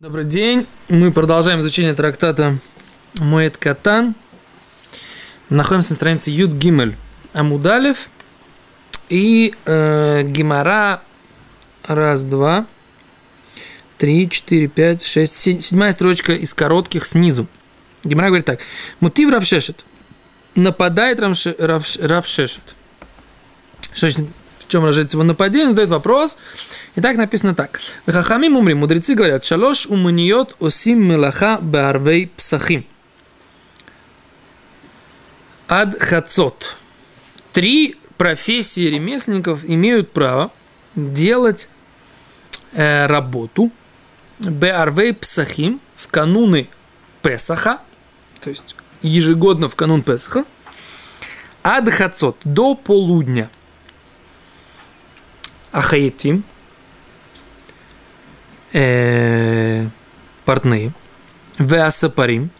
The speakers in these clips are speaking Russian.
Добрый день. Мы продолжаем изучение трактата Моэт Катан. Находимся на странице Юд Гимель Амудалев. И э, Гимара раз, два, три, четыре, пять, шесть, семь, седьмая строчка из коротких снизу. Гимара говорит так. Мутив Равшешет. Нападает Равше, Равш, Равшешет. Что значит, в чем выражается его нападение? Задает вопрос. И так написано так. Хахамим умри, мудрецы говорят, шалош уманиот осим мелаха баарвей псахим. Ад хацот. Три профессии ремесленников имеют право делать э, работу баарвей псахим в кануны Песаха, то есть ежегодно в канун Песаха, ад хацот, до полудня. Ахаетим – э, портные, веасапарим,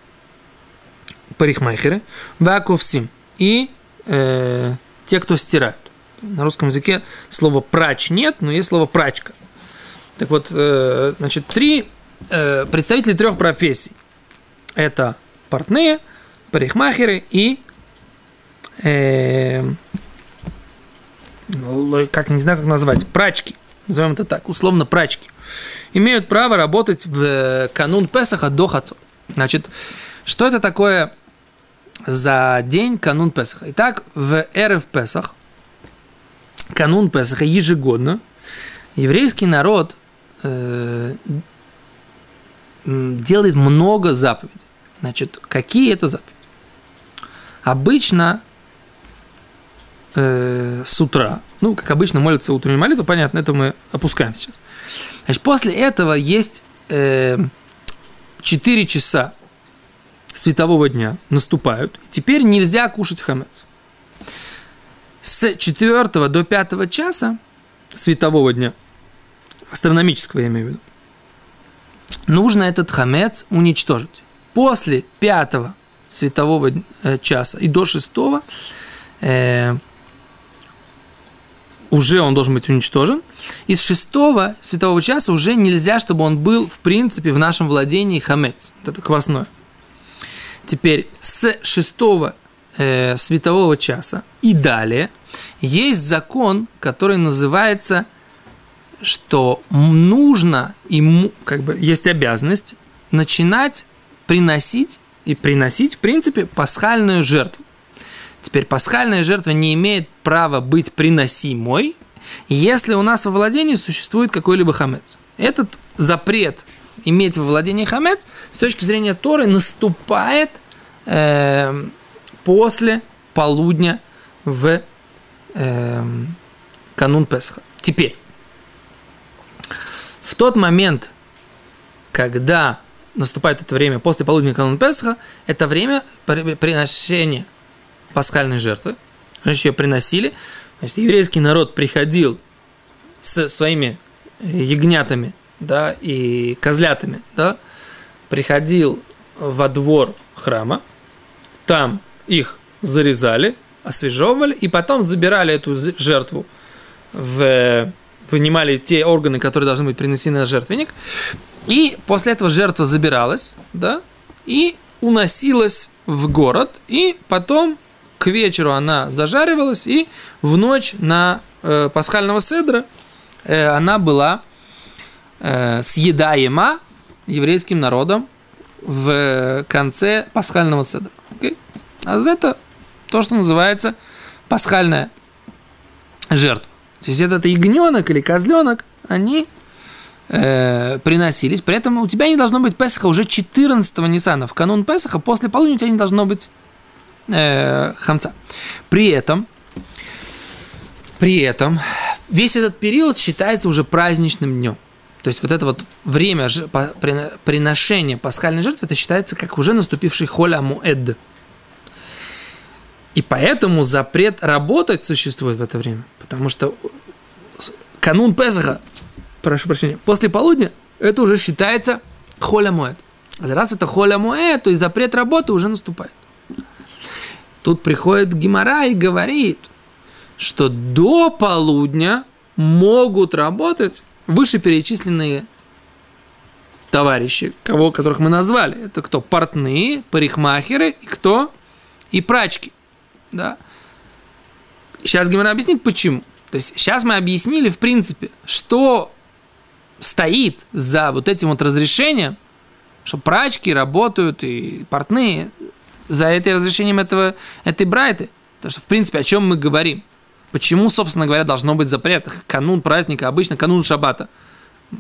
парикмахеры, веаковсим и э, те, кто стирают. На русском языке слова прач нет, но есть слово прачка. Так вот, э, значит, три э, представители трех профессий. Это портные, парикмахеры и э, как не знаю, как назвать, прачки. Назовем это так, условно прачки имеют право работать в э, канун Песаха до Хацо. Значит, что это такое за день канун Песаха? Итак, в РФ Песах, канун Песаха ежегодно, еврейский народ э, делает много заповедей. Значит, какие это заповеди? Обычно э, с утра, ну, как обычно молятся утреннюю молитву, понятно, это мы опускаем сейчас. Значит, после этого есть э, 4 часа светового дня наступают. Теперь нельзя кушать хамец. С 4 до 5 часа светового дня, астрономического я имею в виду, нужно этот хамец уничтожить. После 5 светового э, часа и до 6 э, уже он должен быть уничтожен. Из шестого светового часа уже нельзя, чтобы он был, в принципе, в нашем владении хамец. Вот это квасное. Теперь с шестого э, светового часа и далее есть закон, который называется, что нужно, ему, как бы есть обязанность начинать приносить и приносить, в принципе, пасхальную жертву. Теперь пасхальная жертва не имеет права быть приносимой, если у нас во владении существует какой-либо хамец. Этот запрет иметь во владении хамец с точки зрения Торы наступает э, после полудня в э, канун Песха. Теперь, в тот момент, когда наступает это время после полудня канун Песха, это время приношения пасхальной жертвы. Значит, ее приносили. Значит, еврейский народ приходил с своими э, ягнятами, да, и козлятами, да, приходил во двор храма, там их зарезали, освежевывали, и потом забирали эту жертву в вынимали те органы, которые должны быть принесены на жертвенник, и после этого жертва забиралась, да, и уносилась в город, и потом к вечеру она зажаривалась, и в ночь на э, пасхального седра э, она была э, съедаема еврейским народом в конце пасхального седра. Okay? А это то, что называется пасхальная жертва. То есть этот ягненок или козленок, они э, приносились. При этом у тебя не должно быть Песаха уже 14-го Ниссана. В канун Песаха после полудня у тебя не должно быть э, хамца. При этом, при этом, весь этот период считается уже праздничным днем. То есть вот это вот время приношения пасхальной жертвы, это считается как уже наступивший холя муэд. И поэтому запрет работать существует в это время. Потому что канун Песаха, прошу прощения, после полудня, это уже считается холя муэд. А раз это холя муэд, то и запрет работы уже наступает. Тут приходит Гимара и говорит, что до полудня могут работать вышеперечисленные товарищи, кого, которых мы назвали. Это кто? Портные, парикмахеры и кто? И прачки. Да? Сейчас Гимара объяснит, почему. То есть сейчас мы объяснили, в принципе, что стоит за вот этим вот разрешением, что прачки работают и портные за этим разрешением этого, этой брайты. Потому что, в принципе, о чем мы говорим? Почему, собственно говоря, должно быть запрет? Канун праздника, обычно канун шаббата.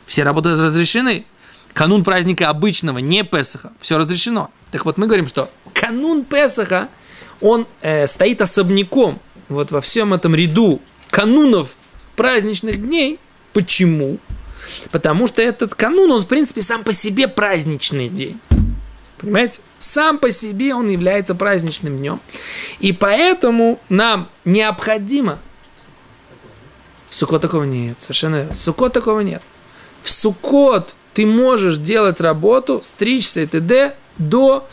Все работы разрешены. Канун праздника обычного, не Песаха, все разрешено. Так вот, мы говорим, что канун Песаха, он э, стоит особняком вот во всем этом ряду канунов праздничных дней. Почему? Потому что этот канун, он, в принципе, сам по себе праздничный день. Понимаете? Сам по себе он является праздничным днем. И поэтому нам необходимо... Сукот такого нет, совершенно верно. В такого нет. В Сукот ты можешь делать работу, стричься и т.д. до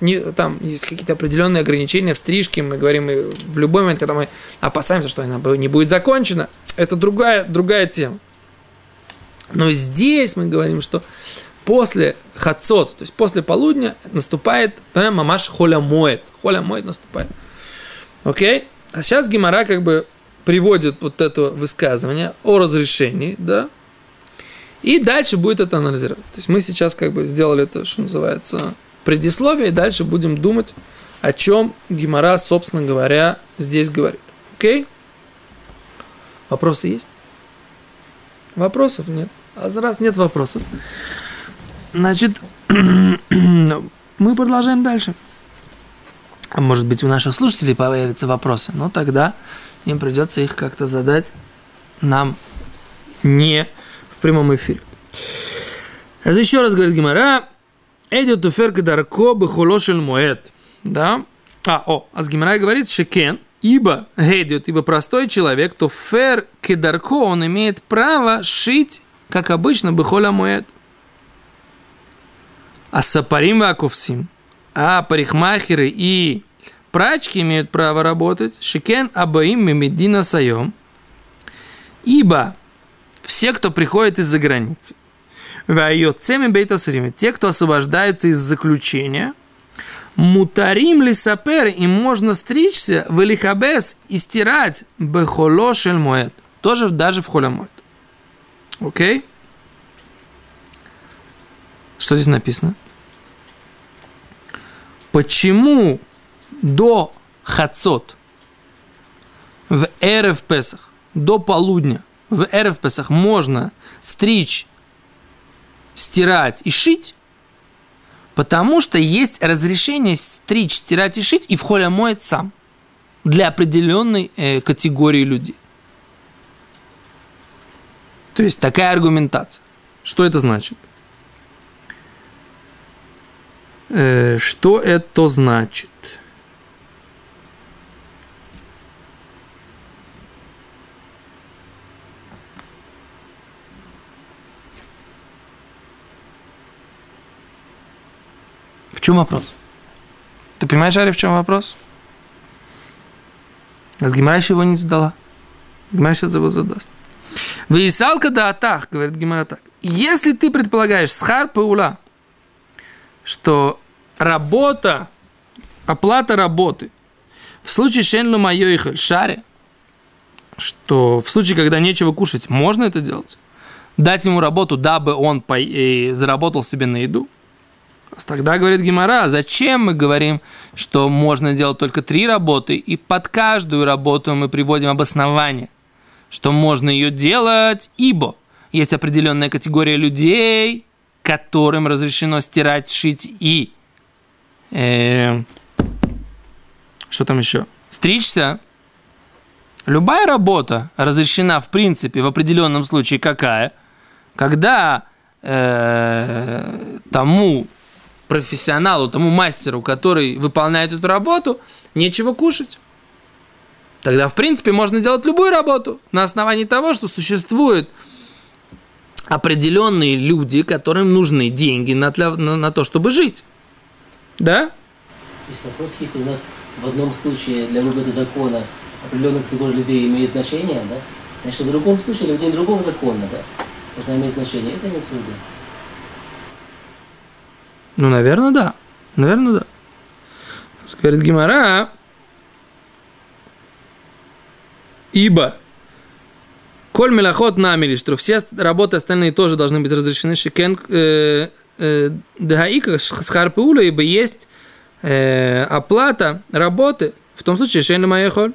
не, там есть какие-то определенные ограничения в стрижке, мы говорим и в любой момент, когда мы опасаемся, что она не будет закончена, это другая, другая тема. Но здесь мы говорим, что после хацот, то есть после полудня, наступает прям мамаш холя моет. Холя моет наступает. Окей? А сейчас Гимара как бы приводит вот это высказывание о разрешении, да, и дальше будет это анализировать. То есть мы сейчас как бы сделали это, что называется, предисловие, и дальше будем думать, о чем Гимара, собственно говоря, здесь говорит. Окей? Вопросы есть? Вопросов нет. А раз нет вопросов, Значит, мы продолжаем дальше. А может быть, у наших слушателей появятся вопросы, но тогда им придется их как-то задать нам не в прямом эфире. Еще раз говорит Гимара, Эдит уферка дарко бехолошель моет. Да? А, о, а с Гимара говорит, шекен, ибо гейдет, ибо простой человек, то фер кедарко, он имеет право шить, как обычно, бехоля моет. А сапарим ваковсим, а парикмахеры и прачки имеют право работать, шикен абаим мемедина сайом, ибо все, кто приходит из-за границы, те, кто освобождаются из заключения, мутарим ли сапер, им можно стричься в элихабес и стирать бехоло шельмоет, тоже даже в холямоет. Окей? Okay? Что здесь написано? Почему до хацот в Эрев Песах, до полудня, в Эрев Песах можно стричь, стирать и шить, потому что есть разрешение стричь, стирать и шить, и в холе моет сам для определенной э, категории людей. То есть такая аргументация. Что это значит? Э, что это значит? В чем вопрос? Ты понимаешь, Ари, в чем вопрос? А его не задала. Гимара сейчас его задаст. Вейсалка да атах, говорит Гимара так. Если ты предполагаешь схар паула, что работа, оплата работы в случае шенлу майойхаль шаре, что в случае, когда нечего кушать, можно это делать? Дать ему работу, дабы он по- заработал себе на еду? Тогда говорит Гимара, зачем мы говорим, что можно делать только три работы, и под каждую работу мы приводим обоснование, что можно ее делать, ибо есть определенная категория людей, которым разрешено стирать, шить и... Э, что там еще? Стричься. Любая работа разрешена, в принципе, в определенном случае какая? Когда э, тому профессионалу, тому мастеру, который выполняет эту работу, нечего кушать. Тогда, в принципе, можно делать любую работу на основании того, что существует определенные люди, которым нужны деньги на, для, на, на то, чтобы жить. Да? То есть вопрос, если у нас в одном случае для выгоды закона определенных категорий людей имеет значение, да? Значит, в другом случае людей другого закона, да, должна иметь значение. Это имеется в виду. Ну, наверное, да. Наверное, да. Говорит Гимара, ибо Коль мелохот намели, что все работы остальные тоже должны быть разрешены. Шикен э, э, Дагаика с Харпаула, ибо есть э, оплата работы в том случае, что я холь.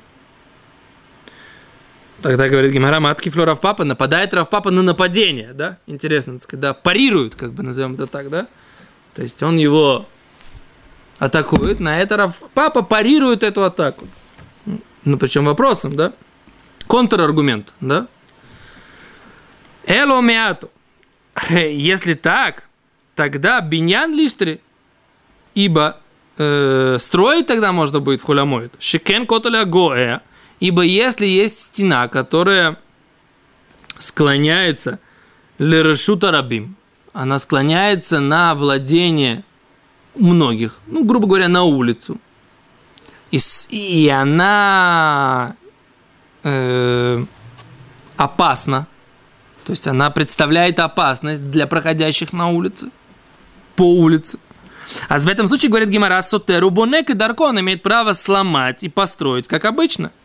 Тогда говорит Гимара, матки Флоров Папа нападает Равпапа на нападение, да? Интересно, так сказать, да, парирует, как бы назовем это так, да? То есть он его атакует, на это Равпапа парирует эту атаку. Ну, причем вопросом, да? Контраргумент, да? Эло миату. Если так, тогда биньян листри, ибо э, строить тогда можно будет в хулямоид. Шикен коталя гоэ, Ибо если есть стена, которая склоняется лерешута рабим, она склоняется на владение многих, ну, грубо говоря, на улицу. И, и она э, опасна. То есть она представляет опасность для проходящих на улице, по улице. А в этом случае, говорит Гимара, Сотеру Бонек и Даркон имеет право сломать и построить, как обычно –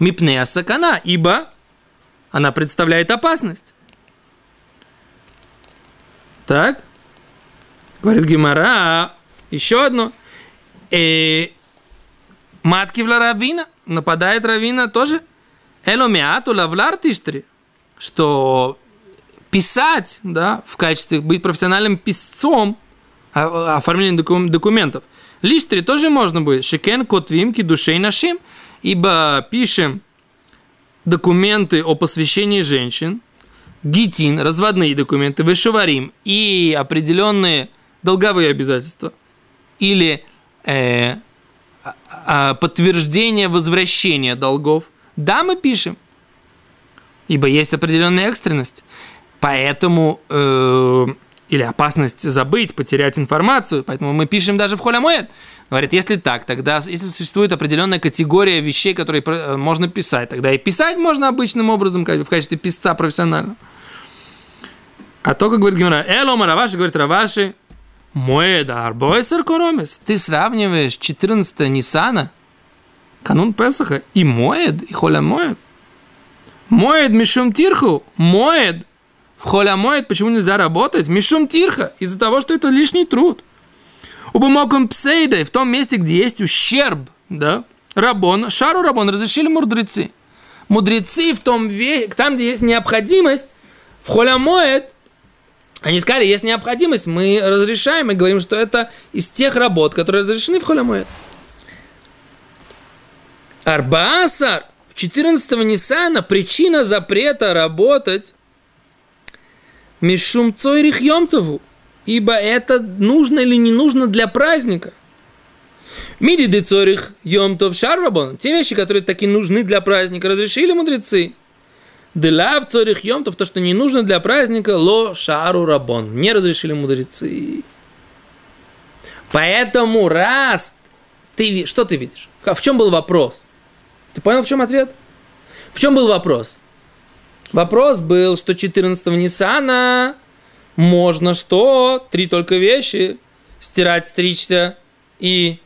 Мипнея сакана, ибо она представляет опасность. Так, говорит Гимара, еще одно. Э, матки в равина, нападает равина тоже. Эломиату лавлар тиштри, что писать, да, в качестве, быть профессиональным писцом, оформление документов, лиштри тоже можно будет. Шикен котвимки душей нашим – ибо пишем документы о посвящении женщин, гитин, разводные документы, вышиварим и определенные долговые обязательства. Или э, э, подтверждение возвращения долгов, да, мы пишем, ибо есть определенная экстренность. Поэтому э, или опасность забыть, потерять информацию, поэтому мы пишем даже в холямоэд. Говорит, если так, тогда, если существует определенная категория вещей, которые э, можно писать, тогда и писать можно обычным образом, как бы в качестве писца профессионально. А то, как говорит Гимара, Элома Раваши, говорит Раваши, Моэда Арбойсер Коромес. Ты сравниваешь 14 Ниссана, канун Песаха, и Моэд, и Холя Моэд. Моэд Мишум Тирху, Моэд в холя моет, почему нельзя работать? Мишум тирха, из-за того, что это лишний труд. Убамоком псейда, в том месте, где есть ущерб, да, рабон, шару рабон, разрешили мудрецы. Мудрецы в том, там, где есть необходимость, в холя моет, они сказали, есть необходимость, мы разрешаем и говорим, что это из тех работ, которые разрешены в холя моет. Арбаасар, в 14 Ниссана причина запрета работать Мишум цойрих йомтову. Ибо это нужно или не нужно для праздника. Миди де цорих йомтов шарвабон. Те вещи, которые таки нужны для праздника, разрешили мудрецы. Делав цорих йомтов, то, что не нужно для праздника, ло шару рабон. Не разрешили мудрецы. Поэтому раз ты что ты видишь? В чем был вопрос? Ты понял, в чем ответ? В чем был вопрос? Вопрос был, что 14-го Ниссана можно что? Три только вещи. Стирать, стричься и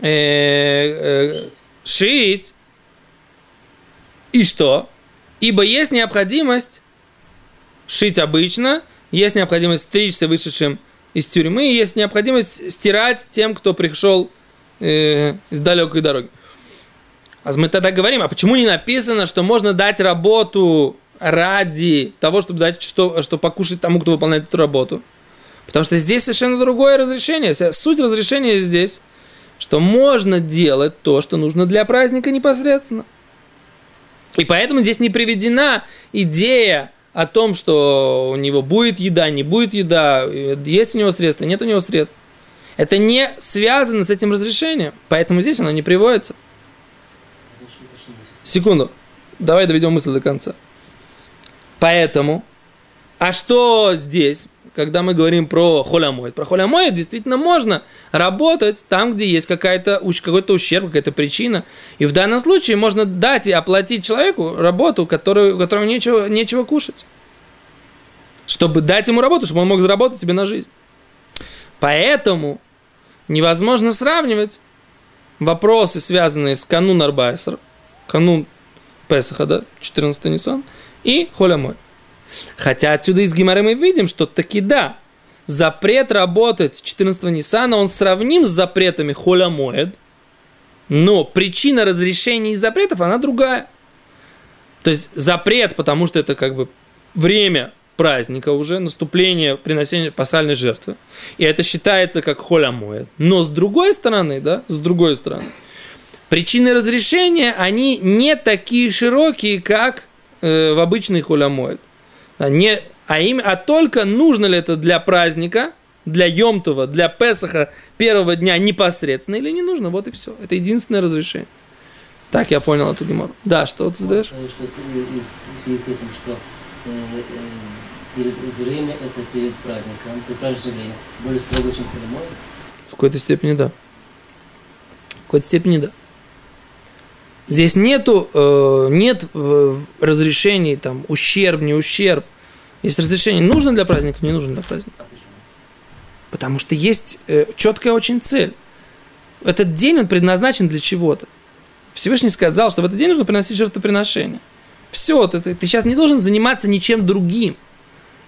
э, э, шить. И что? Ибо есть необходимость шить обычно, есть необходимость стричься вышедшим из тюрьмы, есть необходимость стирать тем, кто пришел э, из далекой дороги. А мы тогда говорим, а почему не написано, что можно дать работу ради того, чтобы дать что, что покушать тому, кто выполняет эту работу. Потому что здесь совершенно другое разрешение. Суть разрешения здесь, что можно делать то, что нужно для праздника непосредственно. И поэтому здесь не приведена идея о том, что у него будет еда, не будет еда, есть у него средства, нет у него средств. Это не связано с этим разрешением, поэтому здесь оно не приводится. Секунду. Давай доведем мысль до конца. Поэтому, а что здесь, когда мы говорим про холямоид? Про холямоид действительно можно работать там, где есть какая-то, какой-то ущерб, какая-то причина. И в данном случае можно дать и оплатить человеку работу, которую, которому нечего, нечего кушать. Чтобы дать ему работу, чтобы он мог заработать себе на жизнь. Поэтому невозможно сравнивать вопросы, связанные с канун Арбайсер, канун Песаха, да, 14 Нисан, и Холямой. Хотя отсюда из Гимары мы видим, что таки да, запрет работать 14 Ниссана, он сравним с запретами Холямоэд, но причина разрешения и запретов, она другая. То есть запрет, потому что это как бы время праздника уже, наступление, приносения пасхальной жертвы. И это считается как холямоет. Но с другой стороны, да, с другой стороны, причины разрешения, они не такие широкие, как э, в обычный холямоет. Да, не, а, им, а только нужно ли это для праздника, для Йомтова, для Песаха первого дня непосредственно или не нужно, вот и все. Это единственное разрешение. Так я понял эту гемору. Да, что ты задаешь? Что в связи с этим, что э, э, перед время это перед праздником, перед праздничное время, более строго, чем Холомоид? В какой-то степени да. В какой-то степени да. Здесь нету, э, нет э, разрешений, там, ущерб, не ущерб. Есть разрешение, нужно для праздника, не нужно для праздника. А? Потому что есть э, четкая очень цель. Этот день он предназначен для чего-то. Всевышний сказал, что в этот день нужно приносить жертвоприношение. Все, ты, ты, ты сейчас не должен заниматься ничем другим.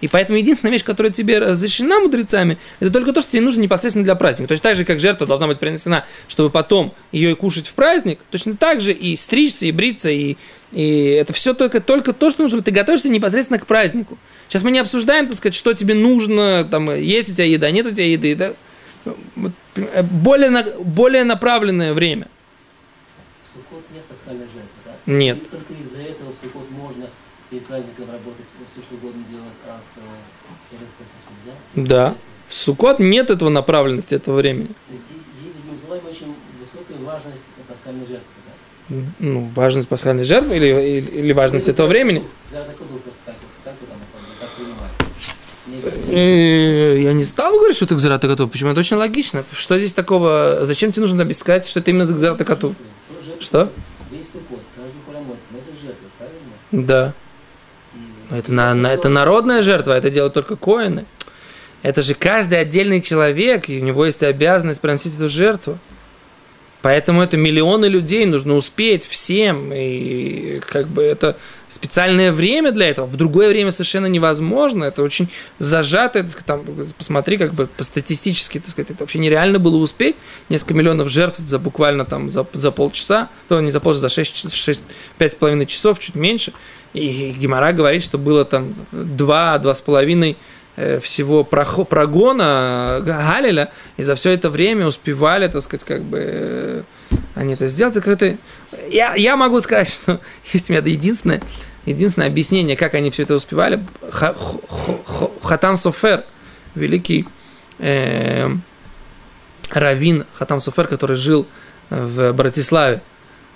И поэтому единственная вещь, которая тебе разрешена мудрецами, это только то, что тебе нужно непосредственно для праздника. То есть так же, как жертва должна быть принесена, чтобы потом ее и кушать в праздник, точно так же и стричься, и бриться, и, и это все только, только то, что нужно. Ты готовишься непосредственно к празднику. Сейчас мы не обсуждаем, так сказать, что тебе нужно, там, есть у тебя еда, нет у тебя еды. Да? Более, на, более направленное время. В Суккот нет пасхальной жертвы, да? Нет. И только из-за этого в Суккот можно перед праздником работать, все что угодно делать, а в, э, в Песах нельзя? Да. В Суккот нет этого направленности, этого времени. То есть есть, другими словами, очень высокая важность пасхальной жертвы, да? Ну, важность пасхальной жертвы или, или, или важность этого времени? Я не стал говорить, что ты Гзарата готов. Почему? Это очень логично. Что здесь такого? Зачем тебе нужно объяснять, что это именно за Гзарата готов? Что? Весь Суккот, каждый храмот носит жертву, правильно? Да. Это, на, на- это народная жертва, это делают только коины. Это же каждый отдельный человек, и у него есть обязанность приносить эту жертву. Поэтому это миллионы людей, нужно успеть всем, и как бы это специальное время для этого. В другое время совершенно невозможно, это очень зажато, там, посмотри, как бы по статистически, так сказать, это вообще нереально было успеть, несколько миллионов жертв за буквально там за, за полчаса, то не за полчаса, за 6, 6, 5,5 часов, чуть меньше, и Гимара говорит, что было там 2-2,5 э, всего прохо- прогона Галиля, и за все это время успевали, так сказать, как бы э, они это сделать. Так это... Я, я могу сказать, что есть у меня единственное, единственное объяснение, как они все это успевали. Хатам Софер, великий э, раввин Хатам Софер, который жил в Братиславе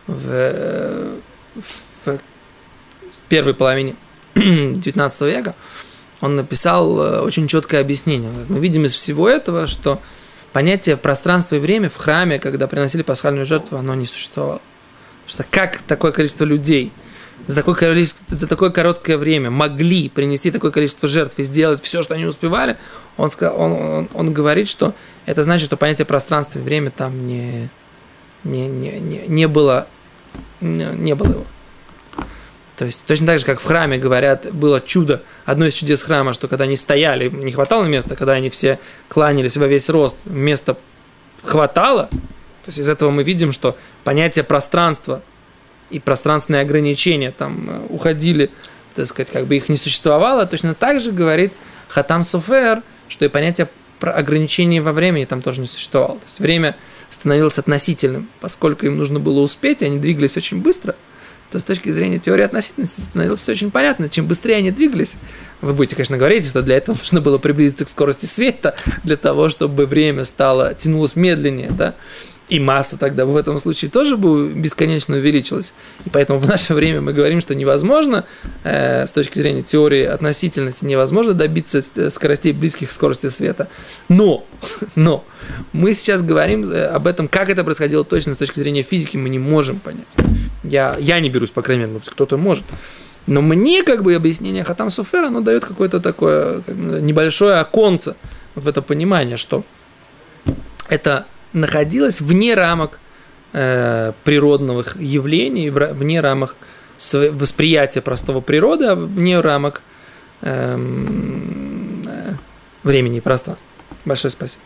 в, э, в первой половине 19 века, он написал э, очень четкое объяснение. Мы видим из всего этого, что понятие пространства и время в храме, когда приносили пасхальную жертву, оно не существовало. Потому что как такое количество людей за такое, за такое короткое время могли принести такое количество жертв и сделать все, что они успевали, он, сказал, он, он, он говорит, что это значит, что понятие пространства и время там не, не, не, не, не было, не, не было его. То есть точно так же, как в храме говорят, было чудо, одно из чудес храма, что когда они стояли, не хватало места, когда они все кланялись во весь рост, места хватало. То есть из этого мы видим, что понятие пространства и пространственные ограничения там э, уходили, так сказать, как бы их не существовало. Точно так же говорит Хатам Софер, что и понятие про ограничений во времени там тоже не существовало. То есть время становилось относительным, поскольку им нужно было успеть, они двигались очень быстро – то с точки зрения теории относительности становилось все очень понятно. Чем быстрее они двигались, вы будете, конечно, говорить, что для этого нужно было приблизиться к скорости света, для того, чтобы время стало, тянулось медленнее, да, и масса тогда в этом случае тоже бы бесконечно увеличилась. И поэтому в наше время мы говорим, что невозможно, э, с точки зрения теории относительности, невозможно добиться скоростей близких к скорости света. Но, но, мы сейчас говорим об этом, как это происходило точно с точки зрения физики, мы не можем понять. Я, я не берусь, по крайней мере, кто-то может. Но мне как бы объяснение Хатам Суфера, оно дает какое-то такое небольшое оконце в это понимание, что это находилось вне рамок э, природных явлений, вне рамок восприятия простого природы, а вне рамок эм, э, времени и пространства. Большое спасибо.